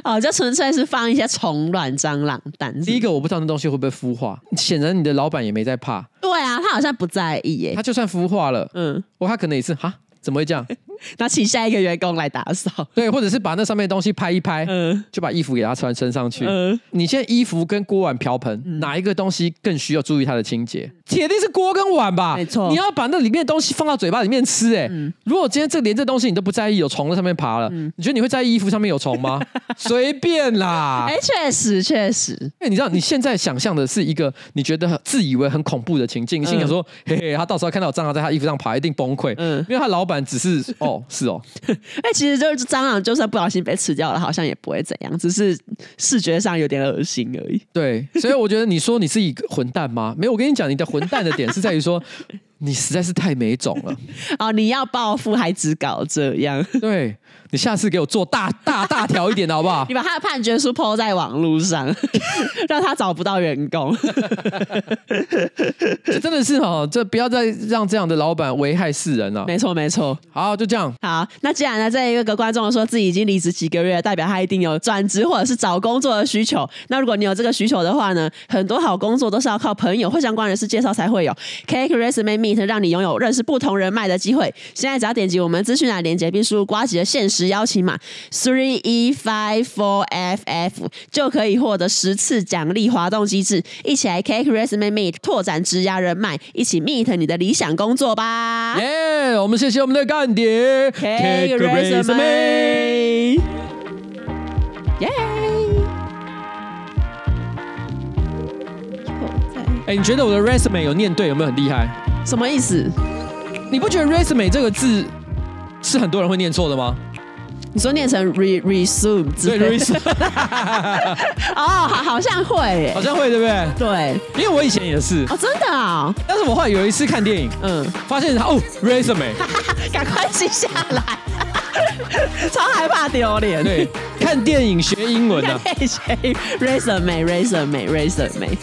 哦，就纯粹是放一些虫卵、蟑螂蛋。第一个，我不知道那东西会不会孵化，显然你的老板也没在怕。对啊，他好像不在意耶。他就算孵化了，嗯，我他可能也是哈。怎么会这样？那请下一个员工来打扫。对，或者是把那上面的东西拍一拍，嗯，就把衣服给他穿身上去。嗯，你现在衣服跟锅碗瓢盆，嗯，哪一个东西更需要注意它的清洁？铁定是锅跟碗吧？没错。你要把那里面的东西放到嘴巴里面吃，欸，哎，嗯，如果今天这连这东西你都不在意，有虫在上面爬了，嗯，你觉得你会在意衣服上面有虫吗？随便啦。哎，确实确实。因为你知道你现在想象的是一个你觉得自以为很恐怖的情境，你心想说，嘿嘿，他到时候看到蟑螂在他衣服上爬，一定崩溃。嗯，因为他老板只是哦。哦，是哦，哎，其实就是蟑螂，就算不小心被吃掉了，好像也不会怎样，只是视觉上有点恶心而已。对，所以我觉得你说你是一个混蛋吗？没有，我跟你讲，你的混蛋的点是在于说。你实在是太没种了！哦，你要报复还只搞这样？对，你下次给我做大大大条一点的好不好？你把他的判决书 po 在网络上，让他找不到员工。这真的是哦，这不要再让这样的老板危害世人了。没错，没错。好，就这样。好，那既然呢，这一个观众说自己已经离职几个月，代表他一定有转职或者是找工作的需求。那如果你有这个需求的话呢，很多好工作都是要靠朋友或相关人士介绍才会有。Cake Resume Me。让你拥有认识不同人脉的机会。现在只要点击我们资讯栏链接，并输入瓜吉的限时邀请码 three e five four ff，就可以获得十次奖励滑动机制。一起来 Cake Resume Meet 拓展职涯人脉，一起 Meet 你的理想工作吧！耶！我们谢谢我们的干爹 Cake Resume。耶！哎，你觉得我的 resume 有念对，有没有很厉害？什么意思？你不觉得 resume 这个字是很多人会念错的吗？你说念成 re resume 对 resume 哦，好，好像会，好像会，对不对？对，因为我以前也是。哦，真的啊、哦。但是我后来有一次看电影，嗯，发现他哦 resume，赶快记下来，超害怕丢脸。对，看电影学英文的、啊，学 resume resume resume。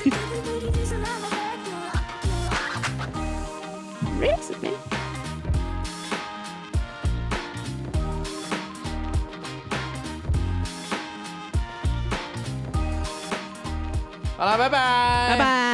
好了，拜拜，拜拜。